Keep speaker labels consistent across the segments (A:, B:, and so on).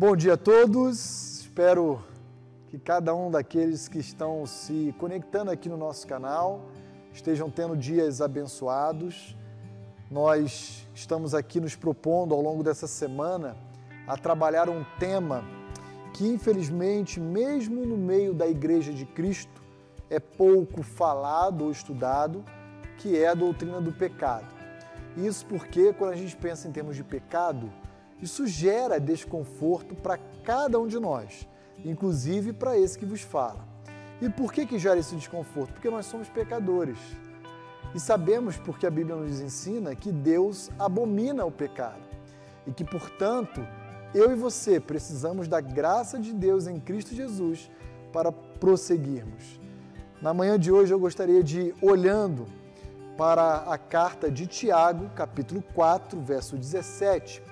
A: Bom dia a todos, espero que cada um daqueles que estão se conectando aqui no nosso canal estejam tendo dias abençoados. Nós estamos aqui nos propondo ao longo dessa semana a trabalhar um tema que, infelizmente, mesmo no meio da Igreja de Cristo, é pouco falado ou estudado, que é a doutrina do pecado. Isso porque, quando a gente pensa em termos de pecado, isso gera desconforto para cada um de nós, inclusive para esse que vos fala. E por que, que gera esse desconforto? Porque nós somos pecadores. E sabemos, porque a Bíblia nos ensina, que Deus abomina o pecado. E que, portanto, eu e você precisamos da graça de Deus em Cristo Jesus para prosseguirmos. Na manhã de hoje eu gostaria de, olhando para a carta de Tiago, capítulo 4, verso 17,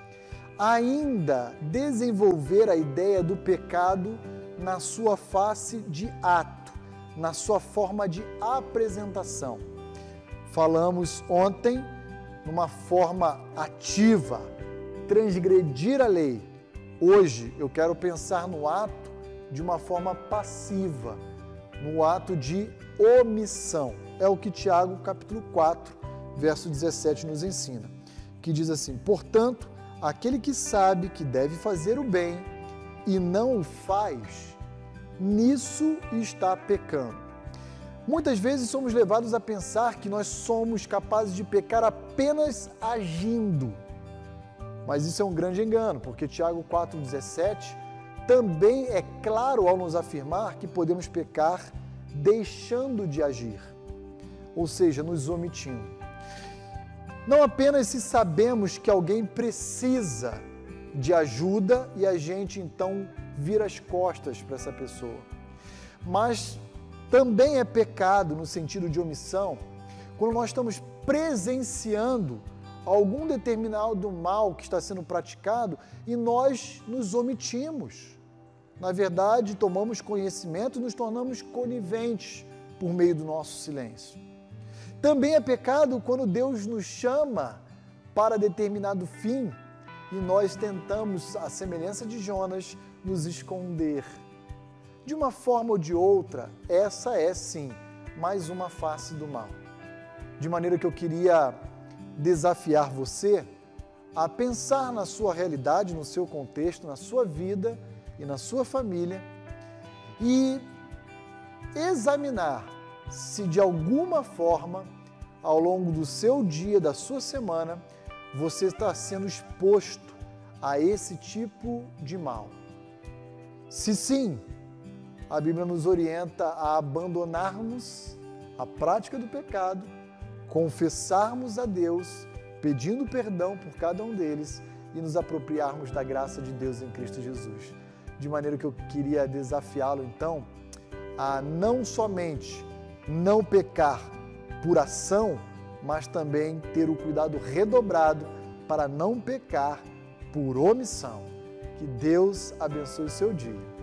A: ainda desenvolver a ideia do pecado na sua face de ato, na sua forma de apresentação. Falamos ontem numa forma ativa, transgredir a lei. Hoje eu quero pensar no ato de uma forma passiva, no ato de omissão. É o que Tiago, capítulo 4, verso 17 nos ensina, que diz assim: "Portanto, aquele que sabe que deve fazer o bem e não o faz, nisso está pecando. Muitas vezes somos levados a pensar que nós somos capazes de pecar apenas agindo. Mas isso é um grande engano, porque Tiago 4,17 também é claro ao nos afirmar que podemos pecar deixando de agir, ou seja, nos omitindo. Não apenas se sabemos que alguém precisa de ajuda e a gente então vira as costas para essa pessoa, mas também é pecado no sentido de omissão quando nós estamos presenciando algum determinado mal que está sendo praticado e nós nos omitimos. Na verdade, tomamos conhecimento e nos tornamos coniventes por meio do nosso silêncio. Também é pecado quando Deus nos chama para determinado fim e nós tentamos, à semelhança de Jonas, nos esconder. De uma forma ou de outra, essa é sim mais uma face do mal. De maneira que eu queria desafiar você a pensar na sua realidade, no seu contexto, na sua vida e na sua família e examinar se de alguma forma, ao longo do seu dia, da sua semana, você está sendo exposto a esse tipo de mal. Se sim, a Bíblia nos orienta a abandonarmos a prática do pecado, confessarmos a Deus, pedindo perdão por cada um deles e nos apropriarmos da graça de Deus em Cristo Jesus. De maneira que eu queria desafiá-lo então a não somente não pecar por ação, mas também ter o cuidado redobrado para não pecar por omissão. Que Deus abençoe o seu dia.